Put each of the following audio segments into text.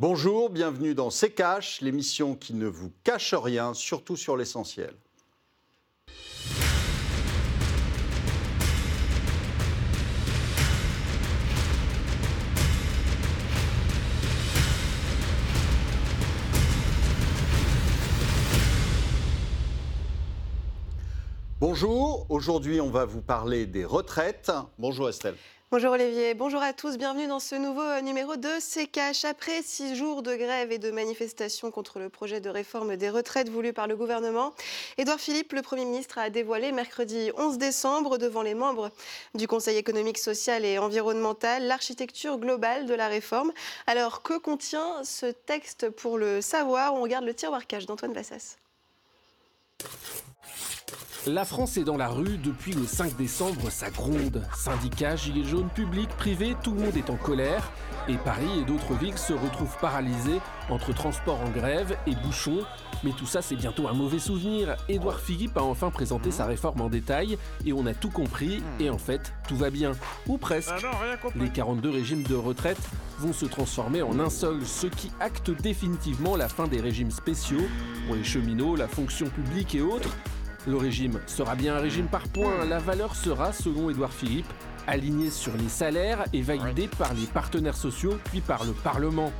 Bonjour, bienvenue dans C'est Cash, l'émission qui ne vous cache rien, surtout sur l'essentiel. Bonjour, aujourd'hui on va vous parler des retraites. Bonjour Estelle. Bonjour Olivier, bonjour à tous, bienvenue dans ce nouveau euh, numéro de CKH. Après six jours de grève et de manifestations contre le projet de réforme des retraites voulu par le gouvernement, Édouard Philippe, le Premier ministre, a dévoilé mercredi 11 décembre devant les membres du Conseil économique, social et environnemental l'architecture globale de la réforme. Alors que contient ce texte pour le savoir? On regarde le tiroir cache d'Antoine Vassas. La France est dans la rue depuis le 5 décembre, ça gronde. Syndicats, gilets jaunes, publics, privés, tout le monde est en colère. Et Paris et d'autres villes se retrouvent paralysés entre transports en grève et bouchons. Mais tout ça, c'est bientôt un mauvais souvenir. Édouard Philippe a enfin présenté sa réforme en détail et on a tout compris. Et en fait, tout va bien. Ou presque. Les 42 régimes de retraite vont se transformer en un seul, ce qui acte définitivement la fin des régimes spéciaux pour les cheminots, la fonction publique et autres. Le régime sera bien un régime par points. La valeur sera, selon Édouard Philippe, alignée sur les salaires et validée par les partenaires sociaux puis par le Parlement.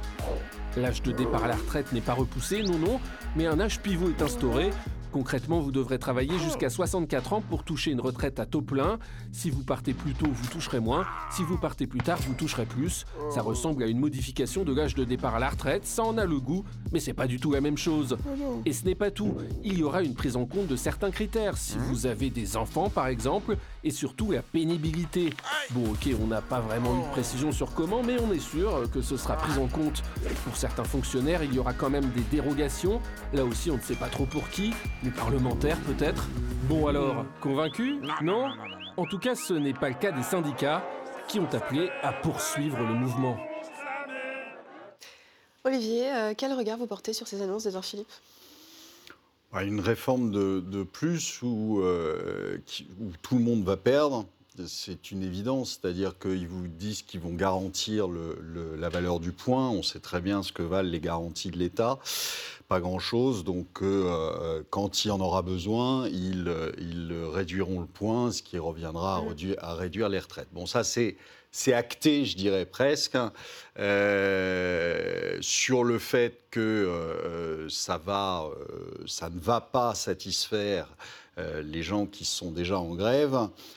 L'âge de départ à la retraite n'est pas repoussé, non, non, mais un âge pivot est instauré Concrètement, vous devrez travailler jusqu'à 64 ans pour toucher une retraite à taux plein. Si vous partez plus tôt, vous toucherez moins. Si vous partez plus tard, vous toucherez plus. Ça ressemble à une modification de l'âge de départ à la retraite. Ça en a le goût, mais c'est pas du tout la même chose. Et ce n'est pas tout. Il y aura une prise en compte de certains critères. Si vous avez des enfants, par exemple, et surtout la pénibilité. Bon, ok, on n'a pas vraiment eu de précision sur comment, mais on est sûr que ce sera pris en compte. Pour certains fonctionnaires, il y aura quand même des dérogations. Là aussi, on ne sait pas trop pour qui. Les parlementaires, peut-être Bon alors, convaincu Non? En tout cas, ce n'est pas le cas des syndicats qui ont appelé à poursuivre le mouvement. Olivier, euh, quel regard vous portez sur ces annonces d'Edouard Philippe? Une réforme de, plus euh, où, tout le monde va perdre, c'est une évidence. C'est-à-dire qu'ils vous disent qu'ils vont garantir la valeur du point. On sait très bien ce que valent les garanties de l'État pas grand-chose. Donc, euh, quand il en aura besoin, ils, ils, réduiront le point, ce qui reviendra à, réduire, à réduire les retraites. Bon, ça, c'est c'est acté, je dirais presque, hein, euh, sur le fait que euh, ça, va, ça ne va pas satisfaire les gens qui sont déjà en grève,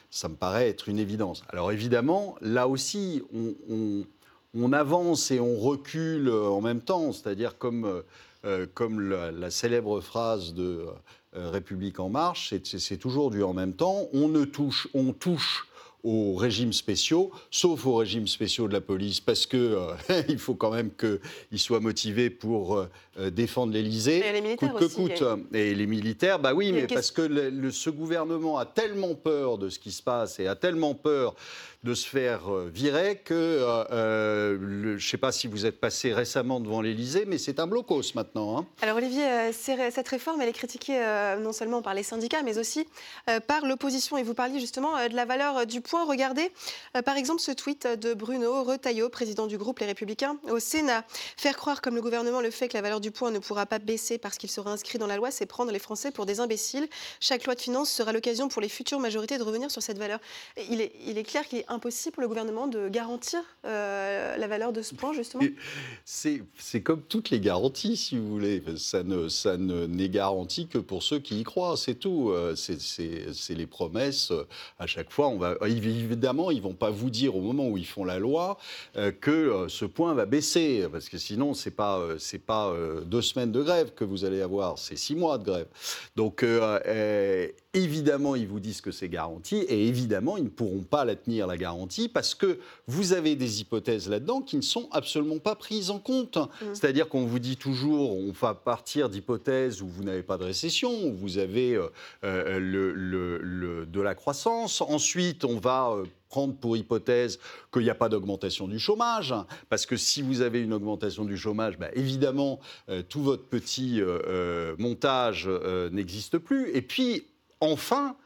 ça me paraît être une évidence. Alors évidemment, là aussi, on avance et on recule en même temps, c'est-à-dire comme euh, comme la, célèbre phrase de euh, République en marche, c'est toujours du en même temps. On ne touche, on touche aux régimes spéciaux, sauf aux régimes spéciaux de la police, parce que euh, il faut quand même qu'ils soient motivés pour défendre l'Élysée, coûte que coûte. Et les militaires, bah oui, mais parce que ce gouvernement a tellement peur de ce qui se passe et a tellement peur de se faire euh, virer que, euh, euh, je ne sais pas si vous êtes passé récemment devant l'Elysée, mais c'est un blocos maintenant. Hein. Alors Olivier, cette réforme, elle est critiquée non seulement par les syndicats, mais aussi par l'opposition. Et vous parliez justement de la valeur du point. Regardez, par exemple, ce tweet de Bruno Retailleau, président du groupe Les Républicains, au Sénat. Faire croire, comme le gouvernement le fait, que la valeur du point ne pourra pas baisser parce qu'il sera inscrit dans la loi, c'est prendre les Français pour des imbéciles. Chaque loi de finances sera l'occasion pour les futures majorités de revenir sur cette valeur. Il est, clair qu'il est impossible pour le gouvernement de garantir euh, la valeur de ce point, justement C'est comme toutes les garanties, si vous voulez. Ça n'est garanti que pour ceux qui y croient, c'est tout. Euh, c'est les promesses. À chaque fois, on va, évidemment, ils ne vont pas vous dire au moment où ils font la loi euh, que ce point va baisser, parce que sinon, ce n'est pas, c'est pas deux semaines de grève que vous allez avoir, c'est six mois de grève. Donc, évidemment, ils vous disent que c'est garanti, et évidemment, ils ne pourront pas la tenir, la garantie, parce que vous avez des hypothèses là-dedans qui ne sont absolument pas prises en compte. Mmh. C'est-à-dire qu'on vous dit toujours, on va partir d'hypothèses où vous n'avez pas de récession, où vous avez euh, euh, le, de la croissance. Ensuite, on va euh, prendre pour hypothèse qu'il n'y a pas d'augmentation du chômage, parce que si vous avez une augmentation du chômage, bah, évidemment, tout votre petit montage n'existe plus. Et puis, enfin,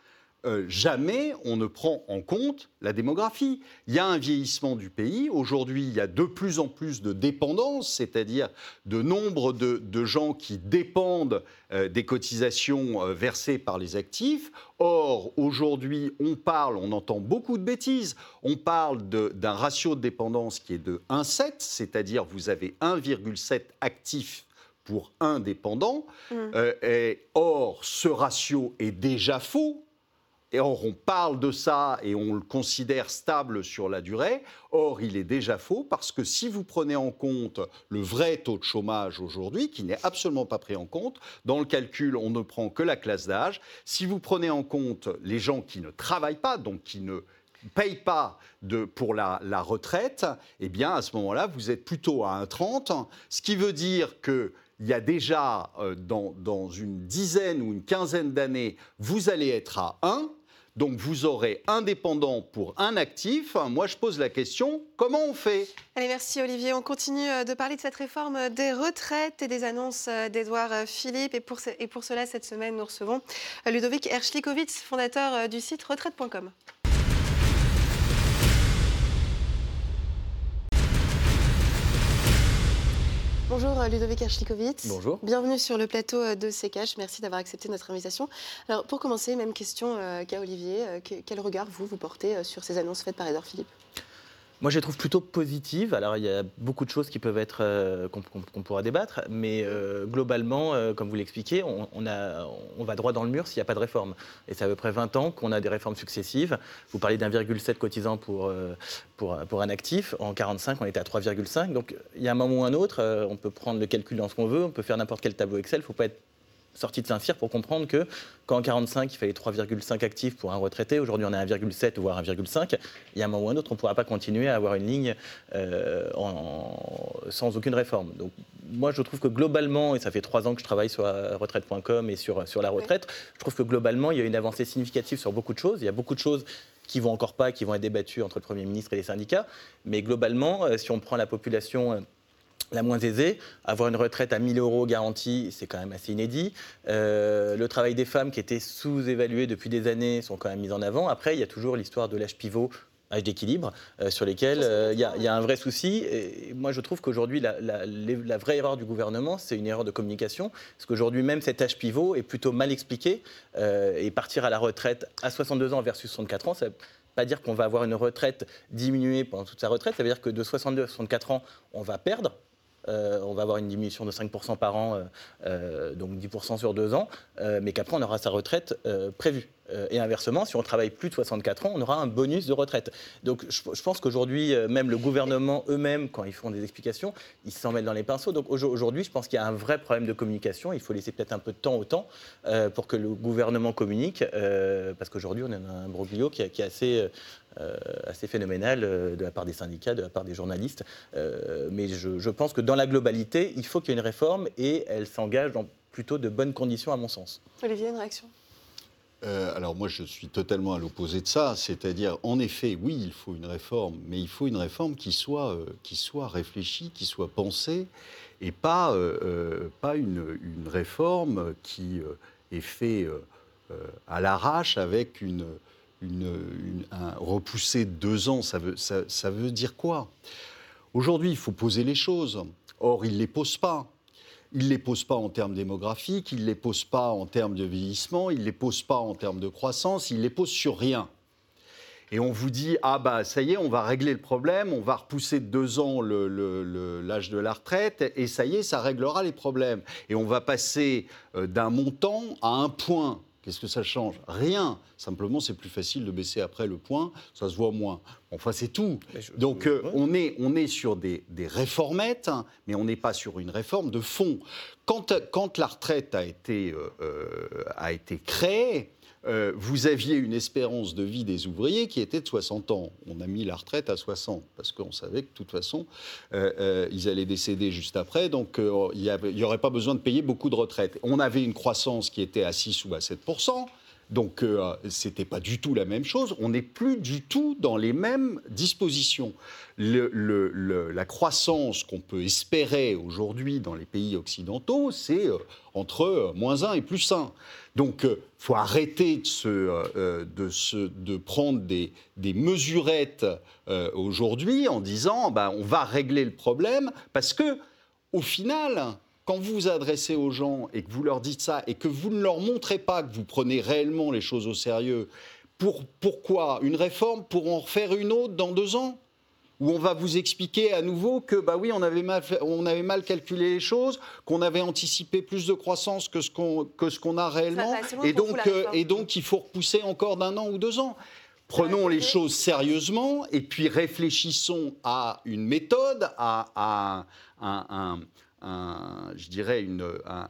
euh, jamais on ne prend en compte la démographie. Il y a un vieillissement du pays. Aujourd'hui, il y a de plus en plus de dépendance, c'est-à-dire de nombre de, gens qui dépendent euh, des cotisations euh, versées par les actifs. Or, aujourd'hui, on parle, on entend beaucoup de bêtises. On parle d'un ratio de dépendance qui est de 1,7, c'est-à-dire vous avez 1,7 actifs pour un dépendant. Mmh. or, ce ratio est déjà faux et or, on parle de ça et on le considère stable sur la durée. Or, il est déjà faux parce que si vous prenez en compte le vrai taux de chômage aujourd'hui, qui n'est absolument pas pris en compte, dans le calcul, on ne prend que la classe d'âge. Si vous prenez en compte les gens qui ne travaillent pas, donc qui ne payent pas de, pour la, retraite, eh bien, à ce moment-là, vous êtes plutôt à 1,30, ce qui veut dire que il y a déjà, euh, dans, une dizaine ou une quinzaine d'années, vous allez être à 1, donc vous aurez indépendant pour un actif. Moi, je pose la question, comment on fait? Allez, merci Olivier. On continue euh, de parler de cette réforme des retraites et des annonces euh, d'Edouard euh, Philippe. Et pour, cela, cette semaine, nous recevons Ludovic Erschlikowicz, fondateur du site retraite.com. Bonjour euh, Ludovic Archlikowitz. Bonjour. Bienvenue sur le plateau euh, de CKH. Merci d'avoir accepté notre invitation. Alors pour commencer, même question euh, qu'à Olivier. Quel regard vous, vous portez sur ces annonces faites par Edouard Philippe? Moi, je les trouve plutôt positives. Alors, il y a beaucoup de choses qui peuvent être euh, qu'on pourra débattre, mais euh, globalement, euh, comme vous l'expliquez, on, va droit dans le mur s'il n'y a pas de réforme. Et c'est à peu près 20 ans qu'on a des réformes successives. Vous parlez d'1,7 cotisant pour, pour, pour, un actif. En 45, on était à 3,5. Donc, il y a un moment ou un autre, on peut prendre le calcul dans ce qu'on veut, on peut faire n'importe quel tableau Excel. Il ne faut pas être sorti de Saint-Cyr pour comprendre que quand en 45, il fallait 3,5 actifs pour un retraité, aujourd'hui on est à 1,7 voire 1,5, il y a un moment ou un autre, on ne pourra pas continuer à avoir une ligne euh, sans aucune réforme. Donc moi je trouve que globalement, et ça fait trois ans que je travaille sur retraite.com et sur, sur la retraite, je trouve que globalement il y a une avancée significative sur beaucoup de choses. Il y a beaucoup de choses qui vont encore pas, qui vont être débattues entre le Premier ministre et les syndicats. Mais globalement, euh, si on prend la population euh, la moins aisée. Avoir une retraite à 1000 euros garantie, c'est quand même assez inédit. Euh, le travail des femmes qui était sous-évalué depuis des années sont quand même mis en avant. Après, il y a toujours l'histoire de l'âge pivot âge d'équilibre, euh, sur lesquels euh, il y, a un vrai souci. Et moi, je trouve qu'aujourd'hui, la, la, vraie erreur du gouvernement, c'est une erreur de communication. Parce qu'aujourd'hui, même cet âge pivot est plutôt mal expliqué. et partir à la retraite à 62 ans versus 64 ans, ça pas dire qu'on va avoir une retraite diminuée pendant toute sa retraite, ça veut dire que de 62 à 64 ans, on va perdre euh, on va avoir une diminution de 5% par an, euh, euh, donc 10% sur deux ans, mais qu'après on aura sa retraite prévue. Et inversement, si on travaille plus de 64 ans, on aura un bonus de retraite. Donc je, pense qu'aujourd'hui, même le gouvernement eux-mêmes, quand ils font des explications, ils s'en mêlent dans les pinceaux. Donc aujourd'hui, je pense qu'il y a un vrai problème de communication. Il faut laisser peut-être un peu de temps au temps pour que le gouvernement communique, parce qu'aujourd'hui, on a un broglio qui, est assez euh, assez phénoménal euh, de la part des syndicats, de la part des journalistes. Euh, mais je, pense que dans la globalité, il faut qu'il y ait une réforme et elle s'engage dans plutôt de bonnes conditions, à mon sens. Olivier, une réaction? Alors moi, je suis totalement à l'opposé de ça. C'est-à-dire, en effet, oui, il faut une réforme, mais il faut une réforme qui soit, qui soit réfléchie, qui soit pensée, et pas, pas une, une, réforme qui est faite à l'arrache avec une, une, un repousser deux ans, ça veut, ça, veut dire quoi? Aujourd'hui, il faut poser les choses. Or, il ne les pose pas. Il ne les pose pas en termes démographiques, il ne les pose pas en termes de vieillissement, il ne les pose pas en termes de croissance, il ne les pose sur rien. Et on vous dit, ah bah ça y est, on va régler le problème, on va repousser de deux ans l'âge de la retraite, et ça y est, ça réglera les problèmes. Et on va passer euh, d'un montant à un point. Qu'est-ce que ça change? Rien. Simplement, c'est plus facile de baisser après le point, ça se voit moins. Enfin, c'est tout. Donc, euh, on, est, on est sur des, réformettes, hein, mais on n'est pas sur une réforme de fond. Quand, quand la retraite a été, euh, euh, a été créée, euh, vous aviez une espérance de vie des ouvriers qui était de 60 ans. On a mis la retraite à 60 parce qu'on savait que de toute façon, euh, euh, ils allaient décéder juste après, donc il n'y aurait pas besoin de payer beaucoup de retraites. On avait une croissance qui était à 6 ou à 7 Donc, euh, ce n'était pas du tout la même chose. On n'est plus du tout dans les mêmes dispositions. la croissance qu'on peut espérer aujourd'hui dans les pays occidentaux, c'est euh, entre euh, moins 1 et plus 1. Donc, il faut arrêter de, prendre des, mesurettes aujourd'hui en disant ben, on va régler le problème parce que, au final, quand vous vous adressez aux gens et que vous leur dites ça et que vous ne leur montrez pas que vous prenez réellement les choses au sérieux, pour, pourquoi? Une réforme pour en refaire une autre dans deux ans? Où on va vous expliquer à nouveau que bah oui, on avait mal, on avait mal calculé les choses, qu'on avait anticipé plus de croissance que ce qu'on que ce qu'on a réellement, et donc euh, et donc il faut repousser encore d'un an ou deux ans. Prenons les choses sérieusement et puis réfléchissons à une méthode, à, à un, un, je dirais,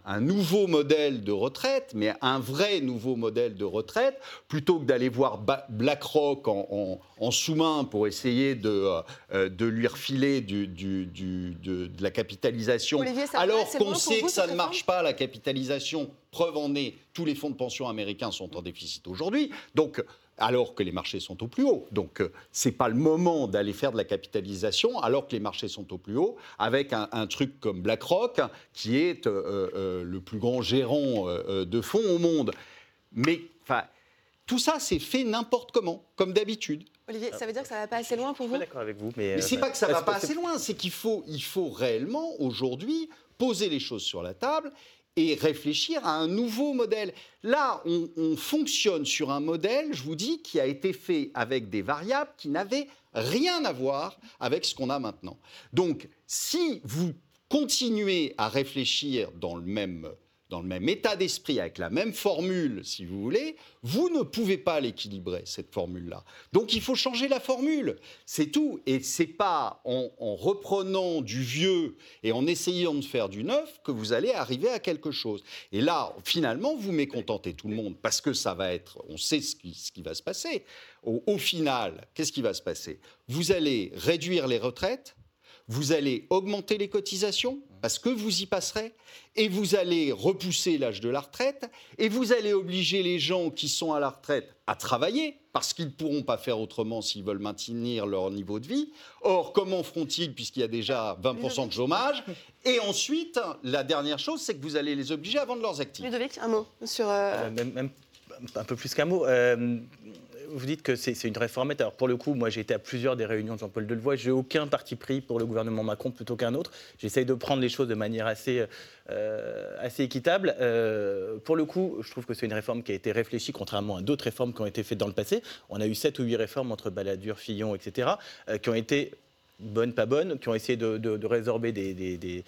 un, nouveau modèle de retraite, mais un vrai nouveau modèle de retraite, plutôt que d'aller voir BlackRock en, sous-main pour essayer de, euh, de lui refiler du, de, la capitalisation, alors qu'on sait que ça ne marche pas, la capitalisation. Preuve en est, tous les fonds de pension américains sont en déficit aujourd'hui. Donc, alors que les marchés sont au plus haut. Donc, euh, ce n'est pas le moment d'aller faire de la capitalisation alors que les marchés sont au plus haut, avec un, truc comme BlackRock, qui est euh, euh, le plus grand gérant de fonds au monde. Mais tout ça, c'est fait n'importe comment, comme d'habitude. Olivier, ça veut dire que ça ne va pas assez loin pour vous Je suis d'accord avec vous. Mais, mais ce n'est pas que ça ne va pas assez loin, c'est qu'il faut, il faut réellement, aujourd'hui, poser les choses sur la table et réfléchir à un nouveau modèle. Là, on, fonctionne sur un modèle, je vous dis, qui a été fait avec des variables qui n'avaient rien à voir avec ce qu'on a maintenant. Donc, si vous continuez à réfléchir dans le même dans le même état d'esprit, avec la même formule, si vous voulez, vous ne pouvez pas l'équilibrer, cette formule-là. Donc il faut changer la formule, c'est tout. Et c'est pas en, reprenant du vieux et en essayant de faire du neuf que vous allez arriver à quelque chose. Et là, finalement, vous mécontentez tout le monde, parce que ça va être, on sait ce qui, va se passer. Au final, qu'est-ce qui va se passer? Vous allez réduire les retraites, vous allez augmenter les cotisations, parce que vous y passerez, et vous allez repousser l'âge de la retraite, et vous allez obliger les gens qui sont à la retraite à travailler, parce qu'ils ne pourront pas faire autrement s'ils veulent maintenir leur niveau de vie. Or, comment feront-ils puisqu'il y a déjà 20% de chômage? Et ensuite, la dernière chose, c'est que vous allez les obliger à vendre leurs actifs. Ludovic, un mot sur... Euh, euh, même, un peu plus qu'un mot. Euh, vous dites que c'est une réformette. Alors pour le coup, moi j'ai été à plusieurs des réunions de Jean-Paul Delevoye. J'ai aucun parti pris pour le gouvernement Macron plutôt qu'un autre. J'essaye de prendre les choses de manière assez, euh, équitable. Euh, pour le coup, je trouve que c'est une réforme qui a été réfléchie, contrairement à d'autres réformes qui ont été faites dans le passé. On a eu sept ou huit réformes entre Balladur, Fillon, etc., euh, qui ont été bonnes, pas bonnes, qui ont essayé de, résorber des,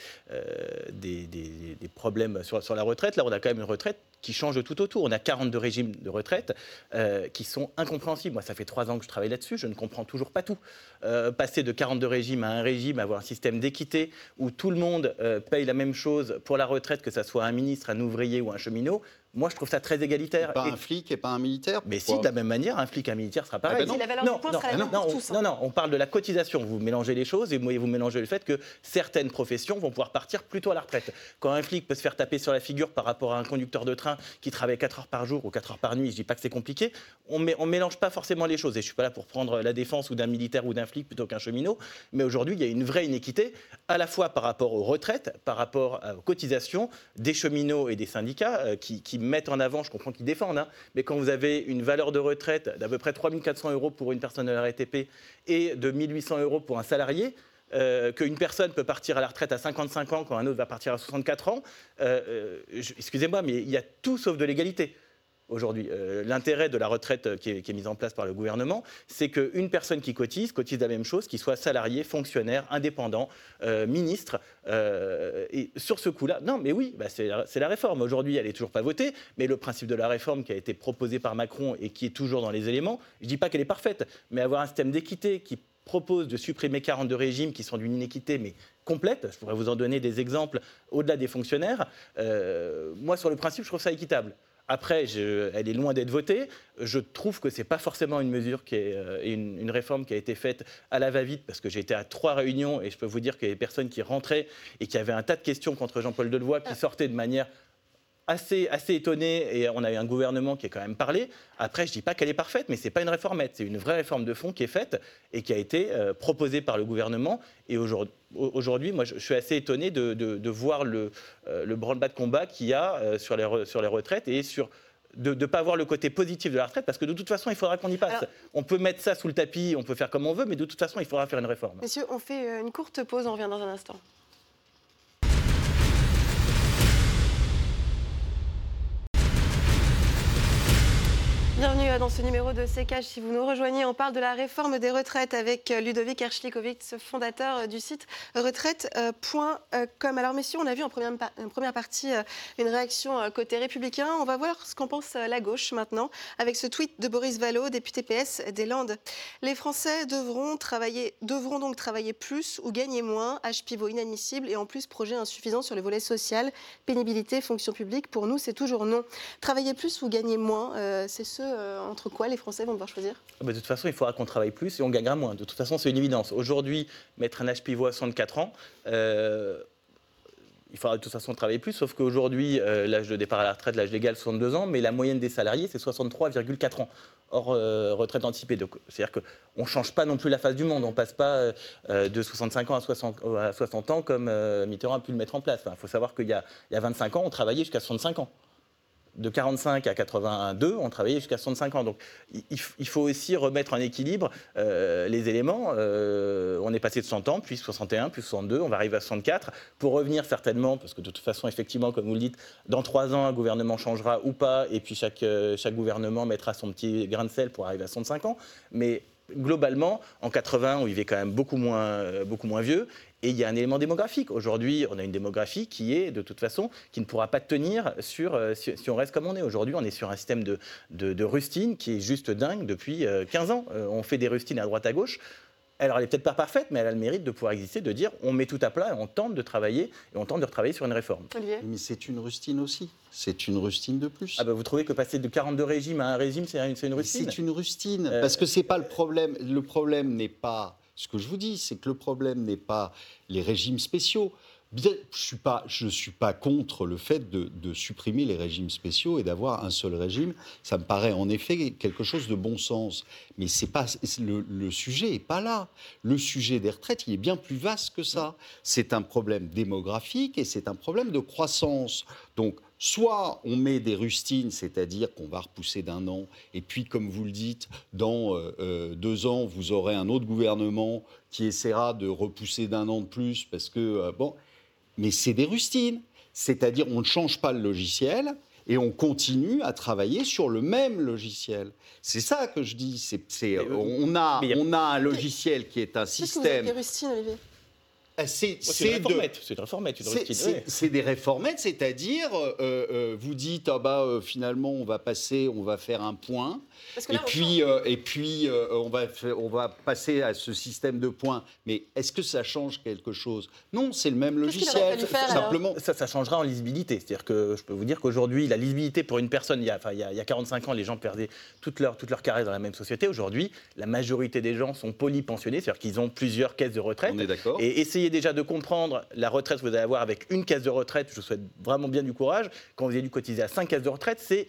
problèmes sur, sur, la retraite. Là, on a quand même une retraite qui change tout autour. On a 42 régimes de retraite euh, qui sont incompréhensibles. Moi, ça fait trois ans que je travaille là-dessus, je ne comprends toujours pas tout. Euh, passer de 42 régimes à un régime, avoir un système d'équité où tout le monde euh, paye la même chose pour la retraite, que ce soit un ministre, un ouvrier ou un cheminot, moi, je trouve ça très égalitaire. Pas un flic et pas un militaire Mais si, de la même manière, un flic et un militaire sera pareil. non. La valeur non, du sera la même non, tous, hein. non, non, on parle de la cotisation. Vous mélangez les choses et vous mélangez le fait que certaines professions vont pouvoir partir plus tôt à la retraite. Quand un flic peut se faire taper sur la figure par rapport à un conducteur de train qui travaille 4 heures par jour ou 4 heures par nuit, je dis pas que c'est compliqué, on ne mélange pas forcément les choses. Et je suis pas là pour prendre la défense ou d'un militaire ou d'un flic plutôt qu'un cheminot. Mais aujourd'hui, il y a une vraie inéquité, à la fois par rapport aux retraites, par rapport aux cotisations des cheminots et des syndicats euh, qui, qui mettent en avant, je comprends qui défendent, hein. mais quand vous avez une valeur de retraite d'à peu près 3400 euros pour une personne de la RATP et de 1800 euros pour un salarié, euh, qu'une personne peut partir à la retraite à 55 ans quand un autre va partir à 64 ans, euh, euh, excusez-moi, mais il y a tout sauf de l'égalité aujourd'hui. Euh, l'intérêt de la retraite euh, qui est, mise en place par le gouvernement, c'est qu'une personne qui cotise, cotise la même chose, qu'il soit salarié, fonctionnaire, indépendant, euh, ministre. et sur ce coup-là, non, mais oui, bah, c'est la, réforme. Aujourd'hui, elle n'est toujours pas votée, mais le principe de la réforme qui a été proposé par Macron et qui est toujours dans les éléments, je ne dis pas qu'elle est parfaite, mais avoir un système d'équité qui propose de supprimer 42 régimes qui sont d'une inéquité, mais complète, je pourrais vous en donner des exemples au-delà des fonctionnaires, moi, sur le principe, je trouve ça équitable. Après, elle est loin d'être votée. Je trouve que ce n'est pas forcément une mesure qui est euh, une, réforme qui a été faite à la va-vite, parce que j'ai été à trois réunions et je peux vous dire qu'il y a des personnes qui rentraient et qui avaient un tas de questions contre Jean-Paul Delevoye, qui sortaient de manière assez, assez étonné et on a eu un gouvernement qui a quand même parlé. Après, je ne dis pas qu'elle est parfaite, mais ce n'est pas une réformette. C'est une vraie réforme de fond qui est faite et qui a été euh, proposée par le gouvernement. Et aujourd'hui, moi, je, suis assez étonné de, voir le, euh, le branle-bas de combat qu'il y a euh, sur, les sur les retraites et sur de ne pas voir le côté positif de la retraite, parce que de toute façon, il faudra qu'on y passe. on peut mettre ça sous le tapis, on peut faire comme on veut, mais de toute façon, il faudra faire une réforme. Messieurs, on fait une courte pause, on revient dans un instant. Bienvenue euh, dans ce numéro de CKH. Si vous nous rejoignez, on parle de la réforme des retraites avec euh, Ludovic Erschlikowicz, fondateur euh, du site retraite.com. Alors messieurs, on a vu en première, partie une réaction côté républicain. On va voir ce qu'en pense la gauche maintenant avec ce tweet de Boris Vallaud, député PS des Landes. Les Français devront, travailler, devront donc travailler plus ou gagner moins. Âge pivot inadmissible et en plus projet insuffisant sur le volet social, pénibilité, fonction publique. Pour nous, c'est toujours non. Travailler plus ou gagner moins, c'est ce euh, entre quoi les Français vont devoir choisir ah bah, De toute façon, il faudra qu'on travaille plus et on gagnera moins. De toute façon, c'est une évidence. Aujourd'hui, mettre un âge pivot à 64 ans, euh, il faudra de toute façon travailler plus, sauf qu'aujourd'hui, euh, l'âge de départ à la retraite, l'âge légal, 62 ans, mais la moyenne des salariés, c'est 63,4 ans, hors retraite anticipée. C'est-à-dire qu'on ne change pas non plus la face du monde, on ne passe pas de 65 ans à 60, à 60 ans comme Mitterrand a pu le mettre en place. Il faut savoir qu'il y, a 25 ans, on travaillait jusqu'à 65 ans de 45 à 82, on travaillait jusqu'à 65 ans. Donc il, faut aussi remettre en équilibre euh, les éléments. Euh, on est passé de 100 ans, puis 61, puis 62, on va arriver à 64, pour revenir certainement, parce que de toute façon, effectivement, comme vous le dites, dans trois ans, un gouvernement changera ou pas, et puis chaque, euh, chaque gouvernement mettra son petit grain de sel pour arriver à 65 ans. Mais globalement, en 80, on vivait quand même beaucoup moins, beaucoup moins vieux. Et il y a un élément démographique. Aujourd'hui, on a une démographie qui est, de toute façon, qui ne pourra pas tenir sur, euh, si, on reste comme on est. Aujourd'hui, on est sur un système de, de, qui est juste dingue depuis 15 euh, ans. Euh, on fait des rustines à droite à gauche. Alors, elle n'est peut-être pas parfaite, mais elle a le mérite de pouvoir exister, de dire on met tout à plat et on tente de travailler, et on tente de retravailler sur une réforme. Mais c'est une rustine aussi. C'est une rustine de plus. Ah bah vous trouvez que passer de 42 régimes à un régime, c'est une, rustine C'est une rustine. Parce que c'est pas le problème. Le problème n'est pas ce que je vous dis, c'est que le problème n'est pas les régimes spéciaux. Je ne suis, pas, suis pas contre le fait de, supprimer les régimes spéciaux et d'avoir un seul régime. Ça me paraît en effet quelque chose de bon sens. Mais le sujet n'est pas là. Le sujet des retraites, il est bien plus vaste que ça. C'est un problème démographique et c'est un problème de croissance. Donc, Soit on met des rustines, c'est-à-dire qu'on va repousser d'un an, et puis, comme vous le dites, dans euh, euh, deux ans, vous aurez un autre gouvernement qui essaiera de repousser d'un an de plus, parce que, euh, bon, mais c'est des rustines. C'est-à-dire, on ne change pas le logiciel, et on continue à travailler sur le même logiciel. C'est ça que je dis. C'est, on, a, on a un logiciel qui est un système. Que vous rustines, Olivier? euh, c'est une réformette, c'est une C'est des réformettes, c'est-à-dire, euh, euh, vous dites, ah bah, finalement, on va passer, on va faire un point, et, puis, et puis, on, va, on va passer à ce système de points. Mais est-ce que ça change quelque chose? Non, c'est le même logiciel. simplement. Ça, ça changera en lisibilité. C'est-à-dire que je peux vous dire qu'aujourd'hui, la lisibilité pour une personne, il y, a, enfin, il, y a, il y a 45 ans, les gens perdaient toute leur, toute leur carrière dans la même société. Aujourd'hui, la majorité des gens sont polypensionnés, c'est-à-dire qu'ils ont plusieurs caisses de retraite. On est d'accord. Et essayer déjà de comprendre la retraite que vous allez avoir avec une caisse de retraite. Je vous souhaite vraiment bien du courage. Quand vous avez dû cotiser à cinq caisses de retraite, c'est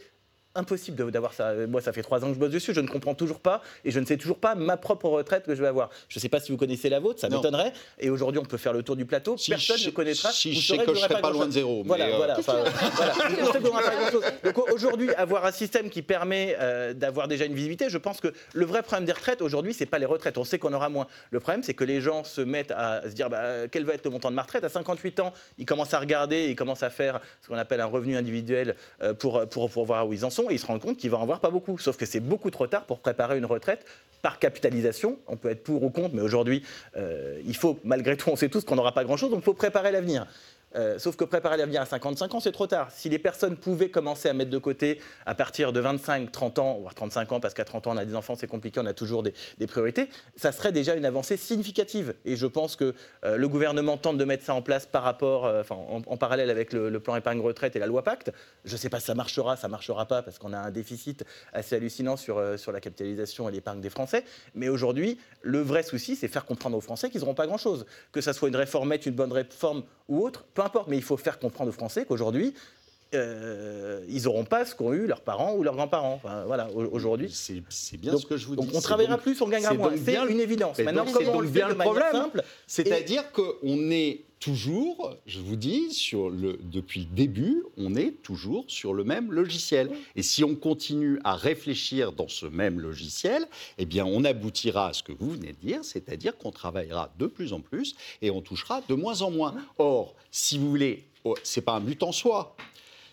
impossible d'avoir ça. Moi, ça fait trois ans que je bosse dessus, je ne comprends toujours pas et je ne sais toujours pas ma propre retraite que je vais avoir. Je ne sais pas si vous connaissez la vôtre, ça m'étonnerait. Et aujourd'hui, on peut faire le tour du plateau, personne ne connaîtra. Si je sais que je ne serai pas, loin de zéro. Voilà, voilà. Donc aujourd'hui, avoir un système qui permet euh, d'avoir déjà une visibilité, je pense que le vrai problème des retraites aujourd'hui, c'est pas les retraites. On sait qu'on aura moins. Le problème, c'est que les gens se mettent à se dire bah, quel va être le montant de ma retraite? À 58 ans, ils commencent à regarder, ils commencent à faire ce qu'on appelle un revenu individuel euh, pour, pour, pour voir où ils en sont ils se rendent compte qu'il va en avoir pas beaucoup. Sauf que c'est beaucoup trop tard pour préparer une retraite par capitalisation. On peut être pour ou contre, mais aujourd'hui, euh, il faut, malgré tout, on sait tous qu'on n'aura pas grand-chose, donc il faut préparer l'avenir. Euh, sauf que préparer l'avenir à 55 ans, c'est trop tard. Si les personnes pouvaient commencer à mettre de côté à partir de 25, 30 ans, voire 35 ans, parce qu'à 30 ans, on a des enfants, c'est compliqué, on a toujours des, priorités, ça serait déjà une avancée significative. Et je pense que euh, le gouvernement tente de mettre ça en place par rapport, euh, en, parallèle avec le, plan épargne retraite et la loi Pacte. Je ne sais pas si ça marchera, ça ne marchera pas, parce qu'on a un déficit assez hallucinant sur, sur la capitalisation et l'épargne des Français. Mais aujourd'hui, le vrai souci, c'est faire comprendre aux Français qu'ils n'auront pas grand-chose. Que ça soit une réformette, une bonne réforme ou autre, peu importe, mais il faut faire comprendre aux Français qu'aujourd'hui, euh, ils n'auront pas ce qu'ont eu leurs parents ou leurs grands-parents. Enfin, voilà, aujourd'hui. C'est bien donc, ce que je vous donc dis. on c'est travaillera donc- plus, on gagnera moins. donc C'est une évidence. Maintenant, donc, comment on donc le bien fait le problème. simple C'est-à-dire qu'on est toujours, je vous dis, sur le, depuis le début, on est toujours sur le même logiciel. Et si on continue à réfléchir dans ce même logiciel, eh bien, on aboutira à ce que vous venez de dire, c'est-à-dire qu'on travaillera de plus en plus et on touchera de moins en moins. Or, si vous voulez, oh, c'est pas un but en soi.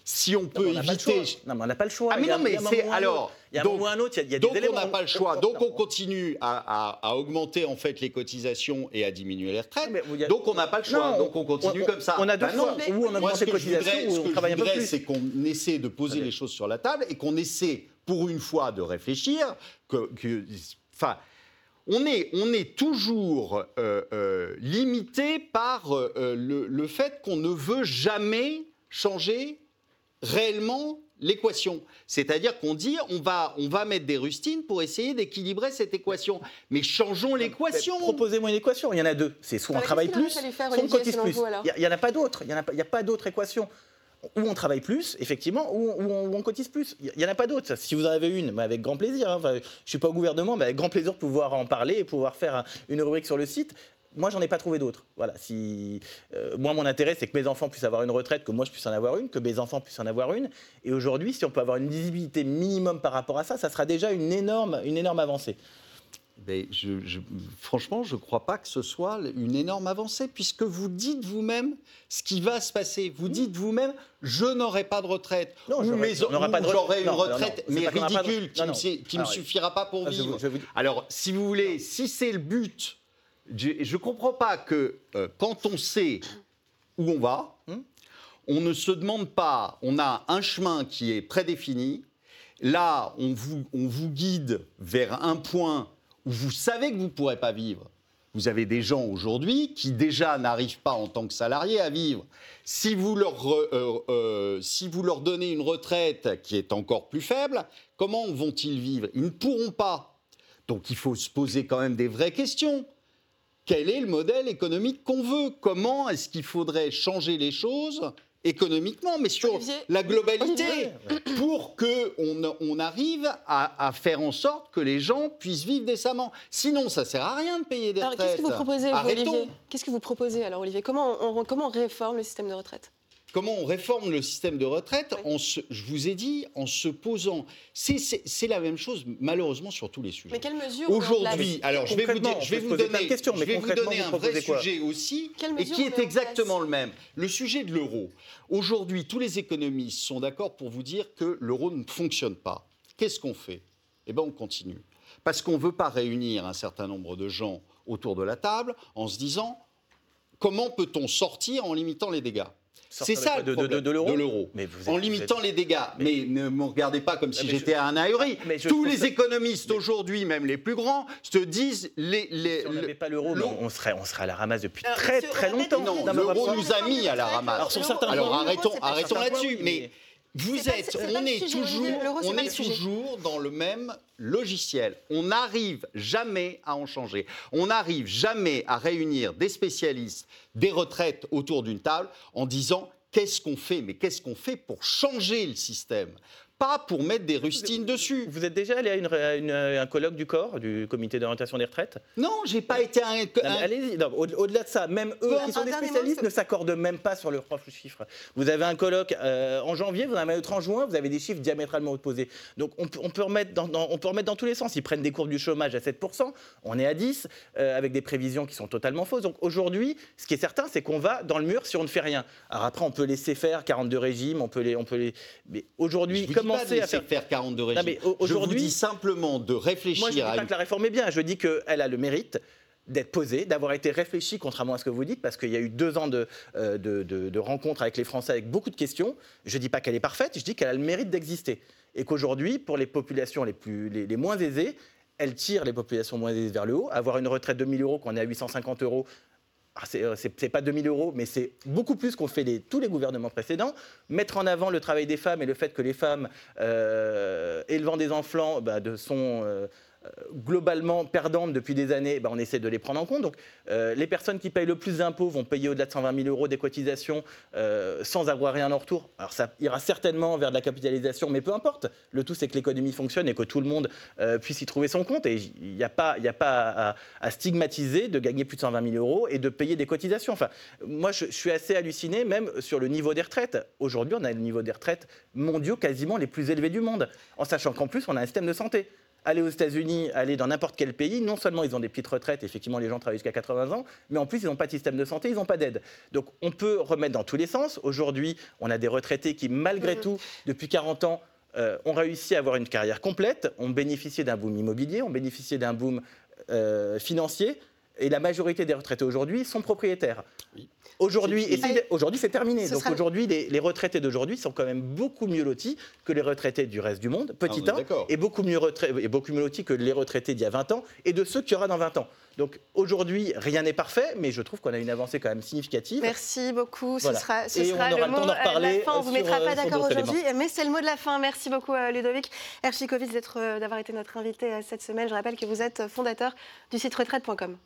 Si on peut on éviter. Non, mais on n'a pas le choix. Ah, mais non, mais c'est- alors, autre. Il y a donc- un autre, il y a, il y a des donc on n'a pas le choix. Donc on continue à, à- à augmenter en fait les cotisations et à diminuer les retraites. Mais a- Donc on n'a pas le choix. Non, donc on continue on- comme ça. on a deux Bah choix. Ou on augmente les voudrais, cotisations, ou on travaille un peu plus. c'est qu'on essaie de poser les choses sur la table et qu'on essaie pour une fois de réfléchir. Que, que- enfin. On est, on est toujours euh, euh, limité par euh, euh, le, le fait qu'on ne veut jamais changer réellement l'équation. C'est-à-dire qu'on dit on va, on va mettre des rustines pour essayer d'équilibrer cette équation. Mais changeons l'équation. Proposez-moi une équation. Il y en a deux. C'est soit on travaille plus, soit on cotise plus. Il n'y en a pas d'autre. Il n'y a, pas- il y a pas d'autre équation. Où on travaille plus, effectivement, ou on, où on- où on cotise plus. Il n'y en a pas d'autre. Si vous en avez une, mais avec grand plaisir. hein. Enfin, je ne suis pas au gouvernement, mais avec grand plaisir de pouvoir en parler et pouvoir faire un- une rubrique sur le site. Moi, j'en ai pas trouvé d'autres. Voilà. Si, euh, moi, mon intérêt, c'est que mes enfants puissent avoir une retraite, que moi, je puisse en avoir une, que mes enfants puissent en avoir une. Et aujourd'hui, si on peut avoir une visibilité minimum par rapport à ça, ça sera déjà une énorme, une énorme avancée. Mais je- je- franchement, je ne crois pas que ce soit une énorme avancée, puisque vous dites vous-même ce qui va se passer. Vous dites vous-même, je n'aurai pas de retraite. Non, ou j'aurai- une retraite. Non, non, mais de- ridicule, qui ne me, Alors, suffira pas pour Ah, je vivre. vous- je vous- Alors, si vous voulez, si c'est le but, je ne comprends pas que euh, quand on sait où on va, Hmm. on ne se demande pas, on a un chemin qui est prédéfini. Là, on vous, guide vers un point où vous savez que vous ne pourrez pas vivre. Vous avez des gens aujourd'hui qui déjà n'arrivent pas en tant que salariés à vivre. Si vous, leur, euh, euh, si vous leur donnez une retraite qui est encore plus faible, comment vont-ils vivre? Ils ne pourront pas. Donc il faut se poser quand même des vraies questions. Quel est le modèle économique qu'on veut? Comment est-ce qu'il faudrait changer les choses économiquement, mais sur Olivier la globalité, pour qu'on on arrive à, à faire en sorte que les gens puissent vivre décemment? Sinon, ça sert à rien de payer des Alors, retraites. qu'est-ce que vous proposez, Arrêtons. Olivier? Qu'est-ce que vous proposez, alors, Olivier? Comment on, comment on réforme le système de retraite? Comment on réforme le système de retraite Oui. en se- Je vous ai dit, en se posant. C'est- la même chose, malheureusement, sur tous les sujets. Mais quelles mesures on Aujourd'hui, alors je vais vous, je vais vous donner, de questions, je mais vais vous concrètement, donner vous un vrai sujet aussi, et qui est exactement le même. Le sujet de l'euro. Aujourd'hui, tous les économistes sont d'accord pour vous dire que l'euro ne fonctionne pas. Qu'est-ce qu'on fait? Eh bien, on continue. Parce qu'on ne veut pas réunir un certain nombre de gens autour de la table en se disant comment peut-on sortir en limitant les dégâts? C'est ça de le quoi De- de- problème, de l'euro en limitant êtes- les dégâts. Mais, ne me regardez pas comme si mais je- j'étais un ahuri. Je Tous les économistes aujourd'hui, même les plus grands, se disent les, les, Si on n'avait pas l'euro, on serait, on serait à la ramasse depuis Alors, très très longtemps. non, l'euro nous a mis à la ramasse. Alors, sur certains Alors arrêtons, là-dessus. mais- vous êtes, on est sujet, toujours, on est toujours dans le même logiciel. On n'arrive jamais à en changer. On n'arrive jamais à réunir des spécialistes des retraites autour d'une table en disant qu'est-ce qu'on fait, mais qu'est-ce qu'on fait pour changer le système, pas pour mettre des rustines dessus. Vous êtes déjà allé à, une- à une- à un colloque du corps, du comité d'orientation des retraites? Non, j'ai pas été un, Non, mais un- Allez-y. Au-delà de ça, même eux, Bon, qui sont un des spécialistes, ne s'accordent même pas sur leurs propres chiffres. Vous avez un colloque euh, en janvier, vous en avez un autre en juin, vous avez des chiffres diamétralement opposés. Donc on peut, on peut remettre dans, dans- on peut remettre dans tous les sens. Ils prennent des courbes du chômage à 7%, on est à 10, euh, avec des prévisions qui sont totalement fausses. Donc aujourd'hui, ce qui est certain, c'est qu'on va dans le mur si on ne fait rien. Alors après, on peut laisser faire 42 régimes, on peut les, on peut les. Mais aujourd'hui, vous commencer à faire. faire 42 régimes. mais au- je vous dis simplement de réfléchir Moi, je ne dis à pas que la réforme est bien. Je dis qu'elle a le mérite d'être posée, d'avoir été réfléchie, contrairement à ce que vous dites, parce qu'il y a eu deux ans de, euh, de, de- de rencontres avec les Français avec beaucoup de questions. Je ne dis pas qu'elle est parfaite, je dis qu'elle a le mérite d'exister. Et qu'aujourd'hui, pour les populations les, plus, les, les moins aisées, elle tire les populations moins aisées vers le haut. Avoir une retraite de 1000 euros, qu'on est à 850 euros, c'est euh, c'est pas 2000 euros, mais c'est beaucoup plus qu'ont fait tous les gouvernements précédents. Mettre en avant le travail des femmes et le fait que les femmes euh, élevant des enfants bah, de, sont, euh, globalement perdantes depuis des années, ben, on essaie de les prendre en compte. Donc les personnes qui payent le plus d'impôts vont payer au-delà de 120 000 euros des cotisations sans avoir rien en retour. Alors ça ira certainement vers de la capitalisation, mais peu importe. Le tout, c'est que l'économie fonctionne et que tout le monde puisse y trouver son compte. Et il n'y a pas, à, stigmatiser de gagner plus de 120 000 euros et de payer des cotisations. Enfin, moi, je suis assez halluciné, même sur le niveau des retraites. Aujourd'hui, on a le niveau des retraites mondiaux quasiment les plus élevés du monde, en sachant qu'en plus, on a un système de santé. Aller aux États-Unis, aller dans n'importe quel pays, non seulement ils ont des petites retraites, effectivement les gens travaillent jusqu'à 80 ans, mais en plus ils n'ont pas de système de santé, ils n'ont pas d'aide. Donc on peut remettre dans tous les sens. Aujourd'hui, on a des retraités qui, malgré mmh. tout, depuis 40 ans, euh, ont réussi à avoir une carrière complète, ont bénéficié d'un boom immobilier, ont bénéficié d'un boom euh, financier, et la majorité des retraités aujourd'hui sont propriétaires. Aujourd'hui, aujourd'hui, c'est terminé. Donc aujourd'hui, les, retraités d'aujourd'hui sont quand même beaucoup mieux lotis que les retraités du reste du monde, petit ah, et beaucoup mieux et beaucoup mieux lotis que les retraités d'il y a 20 ans et de ceux qu'il y aura dans 20 ans. Donc aujourd'hui, rien n'est parfait, mais je trouve qu'on a une avancée quand même significative. Merci beaucoup. Ce sera, ce sera le mot de la fin. On ne vous mettra pas d'accord aujourd'hui, mais c'est le mot de la fin. Merci beaucoup, euh, Ludovic Erchikovic, euh, d'avoir été notre invité euh, cette semaine. Je rappelle que vous êtes fondateur du site retraite.com.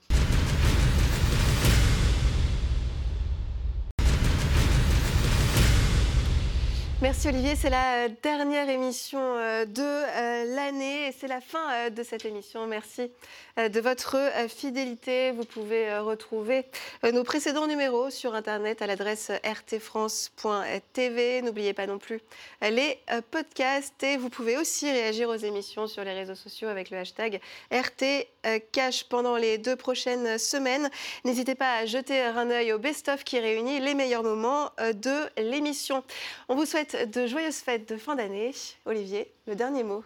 Merci Olivier, c'est la dernière émission euh, de euh, l'année et c'est la fin euh, de cette émission. Merci de votre fidélité. Vous pouvez retrouver nos précédents numéros sur Internet à l'adresse rtfrance.tv. N'oubliez pas non plus les podcasts et vous pouvez aussi réagir aux émissions sur les réseaux sociaux avec le hashtag RTCash pendant les deux prochaines semaines. N'hésitez pas à jeter un œil au best-of qui réunit les meilleurs moments de l'émission. On vous de joyeuses fêtes de fin d'année. Olivier, le dernier mot.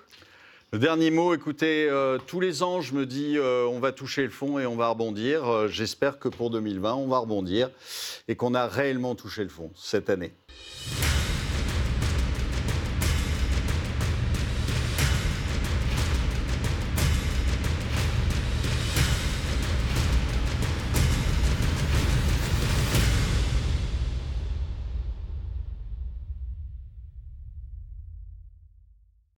Le dernier mot, écoutez, euh, tous les ans, je me dis, euh, on va toucher le fond et on va rebondir. Euh, j'espère que pour 2020, on va rebondir et qu'on a réellement touché le fond cette année.